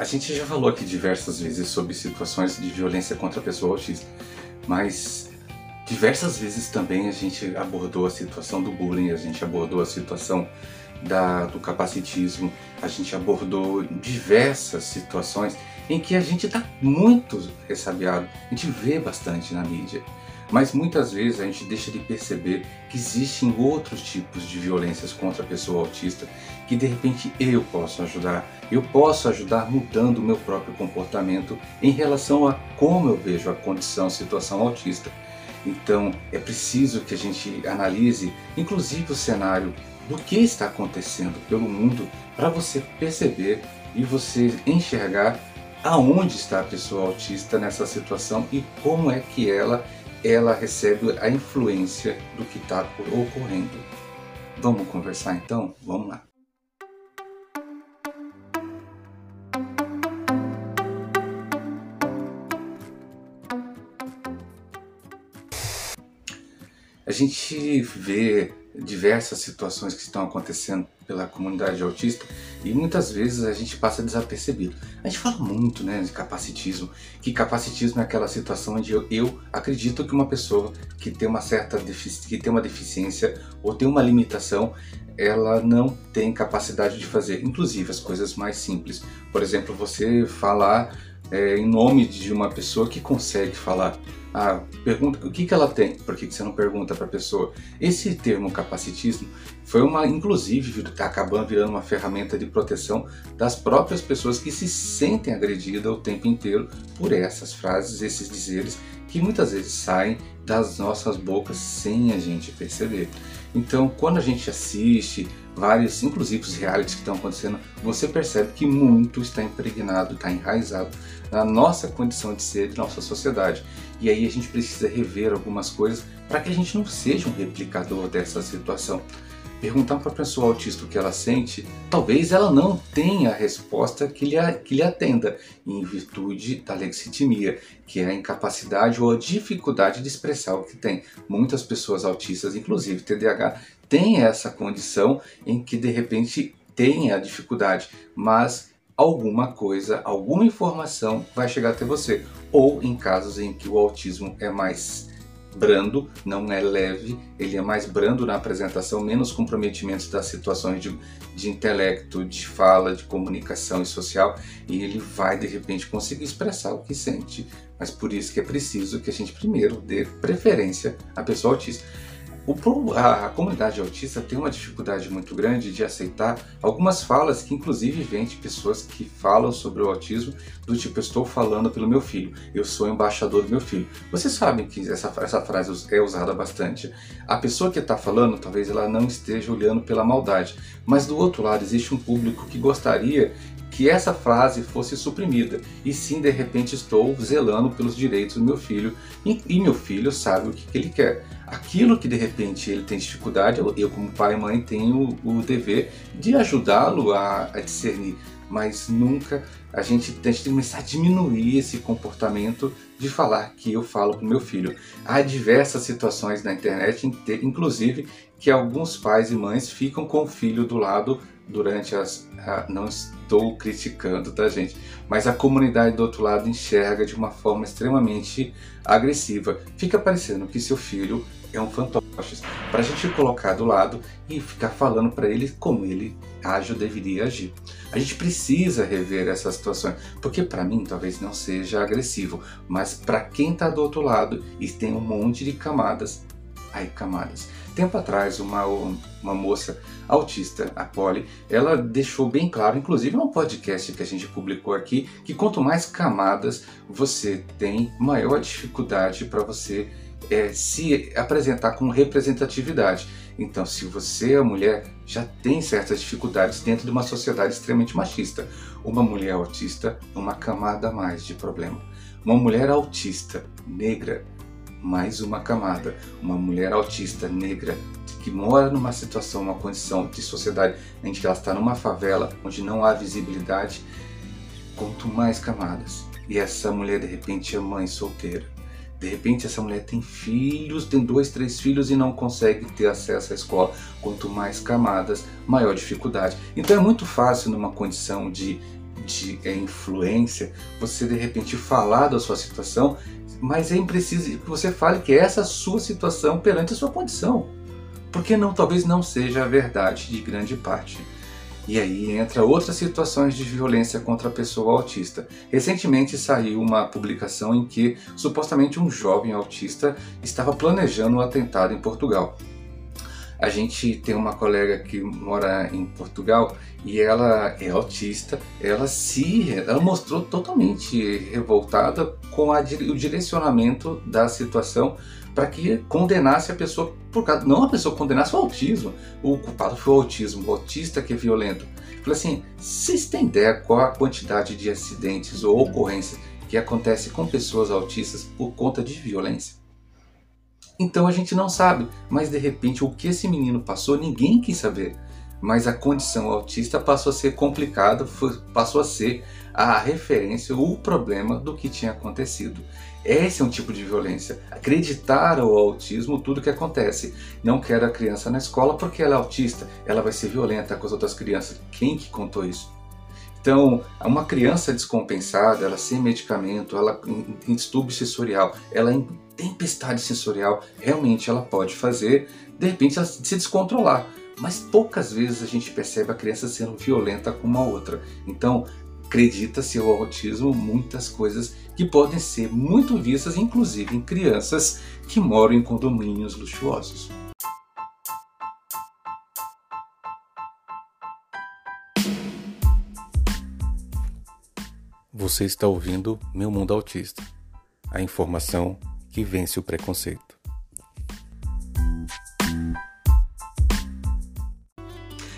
A gente já falou aqui diversas vezes sobre situações de violência contra a pessoa autista, mas diversas vezes também a gente abordou a situação do bullying, a gente abordou a situação da, do capacitismo, a gente abordou diversas situações em que a gente está muito ressabiado, a gente vê bastante na mídia. Mas muitas vezes a gente deixa de perceber que existem outros tipos de violências contra a pessoa autista que de repente eu posso ajudar. Eu posso ajudar mudando o meu próprio comportamento em relação a como eu vejo a condição, a situação autista. Então é preciso que a gente analise, inclusive o cenário do que está acontecendo pelo mundo para você perceber e você enxergar aonde está a pessoa autista nessa situação e como é que ela ela recebe a influência do que está ocorrendo. Vamos conversar então? Vamos lá. A gente vê diversas situações que estão acontecendo pela comunidade autista e muitas vezes a gente passa desapercebido. A gente fala muito né, de capacitismo, que capacitismo é aquela situação onde eu, eu acredito que uma pessoa que tem uma certa que tem uma deficiência ou tem uma limitação, ela não tem capacidade de fazer, inclusive as coisas mais simples. Por exemplo, você falar é, em nome de uma pessoa que consegue falar ah, pergunta o que, que ela tem, por que, que você não pergunta para a pessoa? Esse termo capacitismo foi uma, inclusive, está acabando virando uma ferramenta de proteção das próprias pessoas que se sentem agredidas o tempo inteiro por essas frases, esses dizeres que muitas vezes saem das nossas bocas sem a gente perceber. Então, quando a gente assiste vários, inclusive os realities que estão acontecendo, você percebe que muito está impregnado, está enraizado na nossa condição de ser, de nossa sociedade. E aí a gente precisa rever algumas coisas para que a gente não seja um replicador dessa situação. Perguntar para a pessoa autista o que ela sente, talvez ela não tenha a resposta que lhe, que lhe atenda, em virtude da lexitimia, que é a incapacidade ou a dificuldade de expressar o que tem. Muitas pessoas autistas, inclusive TDAH, têm essa condição em que de repente tem a dificuldade, mas alguma coisa, alguma informação vai chegar até você. Ou em casos em que o autismo é mais brando, não é leve, ele é mais brando na apresentação, menos comprometimentos das situações de, de intelecto, de fala, de comunicação e social, e ele vai de repente conseguir expressar o que sente. Mas por isso que é preciso que a gente primeiro dê preferência à pessoa autista. O, a, a, comunidade autista tem uma dificuldade muito grande de aceitar algumas falas que inclusive vêm de pessoas que falam sobre o autismo do tipo, estou falando pelo meu filho, eu sou embaixador do meu filho. Vocês sabem que essa, essa frase é usada bastante. A pessoa que está falando, talvez ela não esteja olhando pela maldade, mas do outro lado existe um público que gostaria que essa frase fosse suprimida, e sim, de repente, estou zelando pelos direitos do meu filho, e, e meu filho sabe o que, que, ele quer. Aquilo que de repente ele tem dificuldade, eu, eu como pai e mãe, tenho o dever de ajudá-lo a, a discernir, mas nunca a gente tem que começar a diminuir esse comportamento de falar que eu falo para o meu filho. Há diversas situações na internet, inclusive, que alguns pais e mães ficam com o filho do lado durante as. não estou criticando, tá, gente? Mas a comunidade do outro lado enxerga de uma forma extremamente agressiva. Fica parecendo que seu filho é um fantoche para a gente colocar do lado e ficar falando para ele como ele age ou deveria agir. A gente precisa rever essas situações, porque para mim talvez não seja agressivo, mas para quem está do outro lado e tem um monte de camadas, aí camadas. Tempo atrás, uma, uma moça autista, a Polly, ela deixou bem claro, inclusive no podcast que a gente publicou aqui, que quanto mais camadas você tem, maior dificuldade para você é, se apresentar com representatividade. Então, se você, a mulher, já tem certas dificuldades dentro de uma sociedade extremamente machista, uma mulher autista é uma camada a mais de problema. Uma mulher autista negra, mais uma camada. Uma mulher autista negra que mora numa situação, uma condição de sociedade em que ela está numa favela onde não há visibilidade, quanto mais camadas. E essa mulher de repente é mãe solteira de repente essa mulher tem filhos, tem dois, três filhos e não consegue ter acesso à escola. Quanto mais camadas, maior dificuldade. Então é muito fácil numa condição de de é, influência você de repente falar da sua situação, mas é preciso que você fale que essa é a sua situação perante a sua condição. Porque não, talvez não seja a verdade de grande parte. E aí entra outras situações de violência contra a pessoa autista. Recentemente saiu uma publicação em que supostamente um jovem autista estava planejando um atentado em Portugal. A gente tem uma colega que mora em Portugal e ela é autista. Ela se, ela mostrou totalmente revoltada com a, o direcionamento da situação para que condenasse a pessoa por causa, não a pessoa condenasse o autismo. O culpado foi o autismo, o autista que é violento. Falei assim, vocês têm ideia qual a quantidade de acidentes ou ocorrências que acontece com pessoas autistas por conta de violência? Então a gente não sabe, mas de repente o que esse menino passou ninguém quis saber. Mas a condição autista passou a ser complicada, passou a ser a referência, o problema do que tinha acontecido. Esse é um tipo de violência. Acreditar ao autismo tudo que acontece. Não quero a criança na escola porque ela é autista, ela vai ser violenta com as outras crianças. Quem que contou isso? Então, uma criança descompensada, ela sem medicamento, ela em distúrbio sensorial, ela em tempestade sensorial, realmente ela pode fazer, de repente, ela se descontrolar. Mas poucas vezes a gente percebe a criança sendo violenta com uma outra. Então, acredita-se ao autismo muitas coisas que podem ser muito vistas, inclusive em crianças que moram em condomínios luxuosos. Você está ouvindo Meu Mundo Autista a informação que vence o preconceito.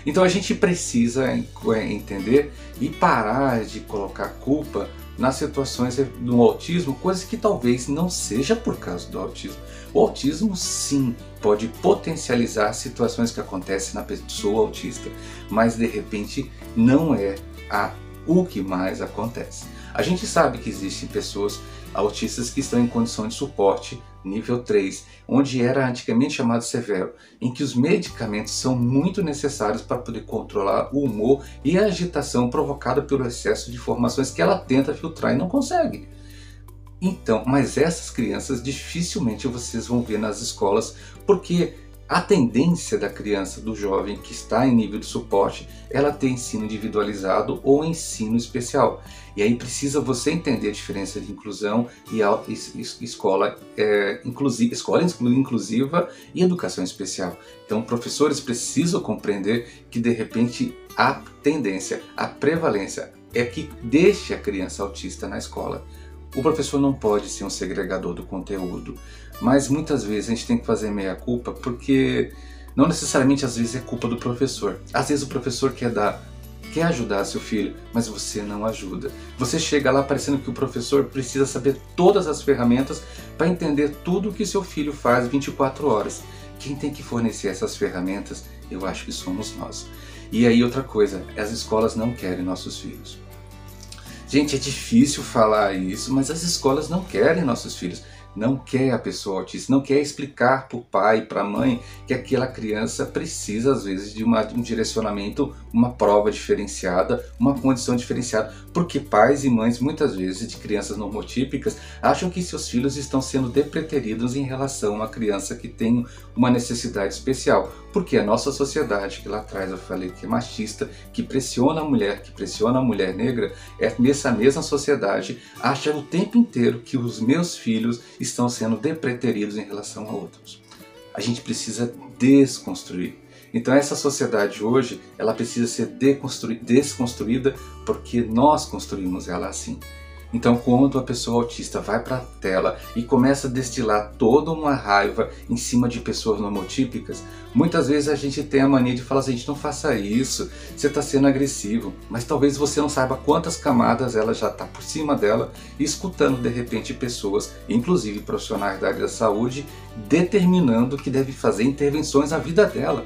Então a gente precisa é, entender e parar de colocar culpa nas situações do autismo, coisas que talvez não seja por causa do autismo. O autismo sim pode potencializar situações que acontecem na pessoa autista, mas de repente não é a o que mais acontece. A gente sabe que existem pessoas autistas que estão em condição de suporte nível 3, onde era antigamente chamado severo, em que os medicamentos são muito necessários para poder controlar o humor e a agitação provocada pelo excesso de informações que ela tenta filtrar e não consegue. Então, mas essas crianças dificilmente vocês vão ver nas escolas, porque a tendência da criança, do jovem que está em nível de suporte, ela tem ensino individualizado ou ensino especial. E aí precisa você entender a diferença de inclusão e escola, é, inclusiva, escola inclusiva e educação especial. Então, professores precisam compreender que de repente a tendência, a prevalência é que deixe a criança autista na escola. O professor não pode ser um segregador do conteúdo, mas muitas vezes a gente tem que fazer meia culpa porque não necessariamente às vezes é culpa do professor. Às vezes o professor quer dar quer ajudar seu filho, mas você não ajuda. Você chega lá parecendo que o professor precisa saber todas as ferramentas para entender tudo o que seu filho faz 24 horas. Quem tem que fornecer essas ferramentas, eu acho que somos nós. E aí outra coisa, as escolas não querem nossos filhos. Gente, é difícil falar isso, mas as escolas não querem nossos filhos. Não quer a pessoa autista, não quer explicar para o pai, para a mãe, que aquela criança precisa, às vezes, de, uma, um direcionamento, uma prova diferenciada, uma condição diferenciada, porque pais e mães, muitas vezes, de crianças normotípicas, acham que seus filhos estão sendo depreteridos em relação a uma criança que tem uma necessidade especial, porque a nossa sociedade, que lá atrás eu falei que é machista, que pressiona a mulher, que pressiona a mulher negra, é nessa mesma sociedade, acha o tempo inteiro que os meus filhos estão sendo depreteridos em relação a outros. A gente precisa desconstruir. Então essa sociedade hoje, ela precisa ser desconstruída porque nós construímos ela assim. Então, quando a pessoa autista vai para a tela e começa a destilar toda uma raiva em cima de pessoas normotípicas, muitas vezes a gente tem a mania de falar assim: gente, não faça isso, você está sendo agressivo. Mas talvez você não saiba quantas camadas ela já está por cima dela, escutando de repente pessoas, inclusive profissionais da área da saúde, determinando que deve fazer intervenções na vida dela.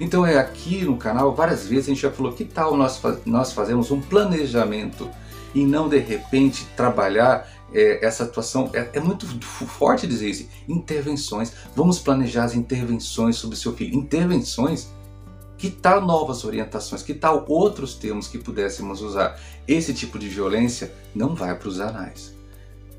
Então é aqui no canal, várias vezes a gente já falou que tal nós, nós fazemos um planejamento e não de repente trabalhar é, essa atuação. É, é, muito forte dizer isso. Intervenções. Vamos planejar as intervenções sobre seu filho. Intervenções? Que tal novas orientações? Que tal outros termos que pudéssemos usar? Esse tipo de violência não vai para os anais.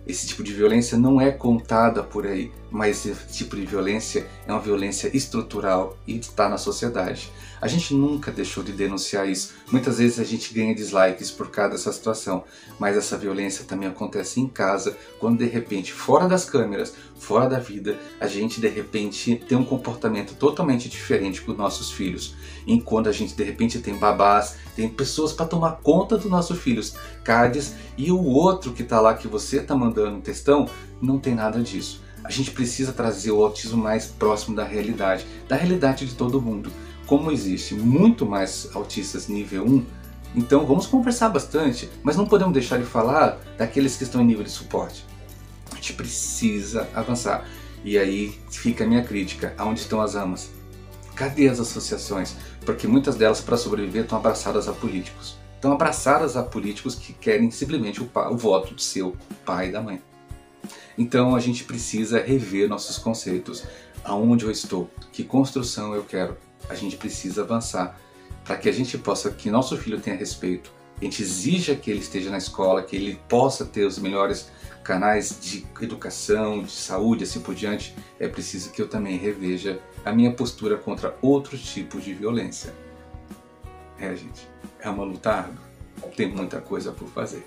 Esse tipo de violência não é contada por aí, mas esse tipo de violência é uma violência estrutural e está na sociedade. A gente nunca deixou de denunciar isso. Muitas vezes a gente ganha dislikes por causa dessa situação, mas essa violência também acontece em casa, quando de repente, fora das câmeras, fora da vida, a gente de repente tem um comportamento totalmente diferente com os nossos filhos. Enquanto a gente de repente tem babás, tem pessoas para tomar conta dos nossos filhos, cards, e o outro que está lá que você está mandando um textão, não tem nada disso. A gente precisa trazer o autismo mais próximo da realidade, da realidade de todo mundo como existe muito mais autistas nível 1, então vamos conversar bastante, mas não podemos deixar de falar daqueles que estão em nível de suporte. A gente precisa avançar. E aí fica a minha crítica: aonde estão as amas? Cadê as associações? Porque muitas delas, para sobreviver, estão abraçadas a políticos. Estão abraçadas a políticos que querem simplesmente o, o voto do seu pai e da mãe. Então a gente precisa rever nossos conceitos. Aonde eu estou? Que construção eu quero? a gente precisa avançar para que a gente possa, que nosso filho tenha respeito, a gente exija que ele esteja na escola, que ele possa ter os melhores canais de educação, de saúde, assim por diante, é preciso que eu também reveja a minha postura contra outros tipos de violência. É, gente, é uma luta árdua, tem muita coisa por fazer.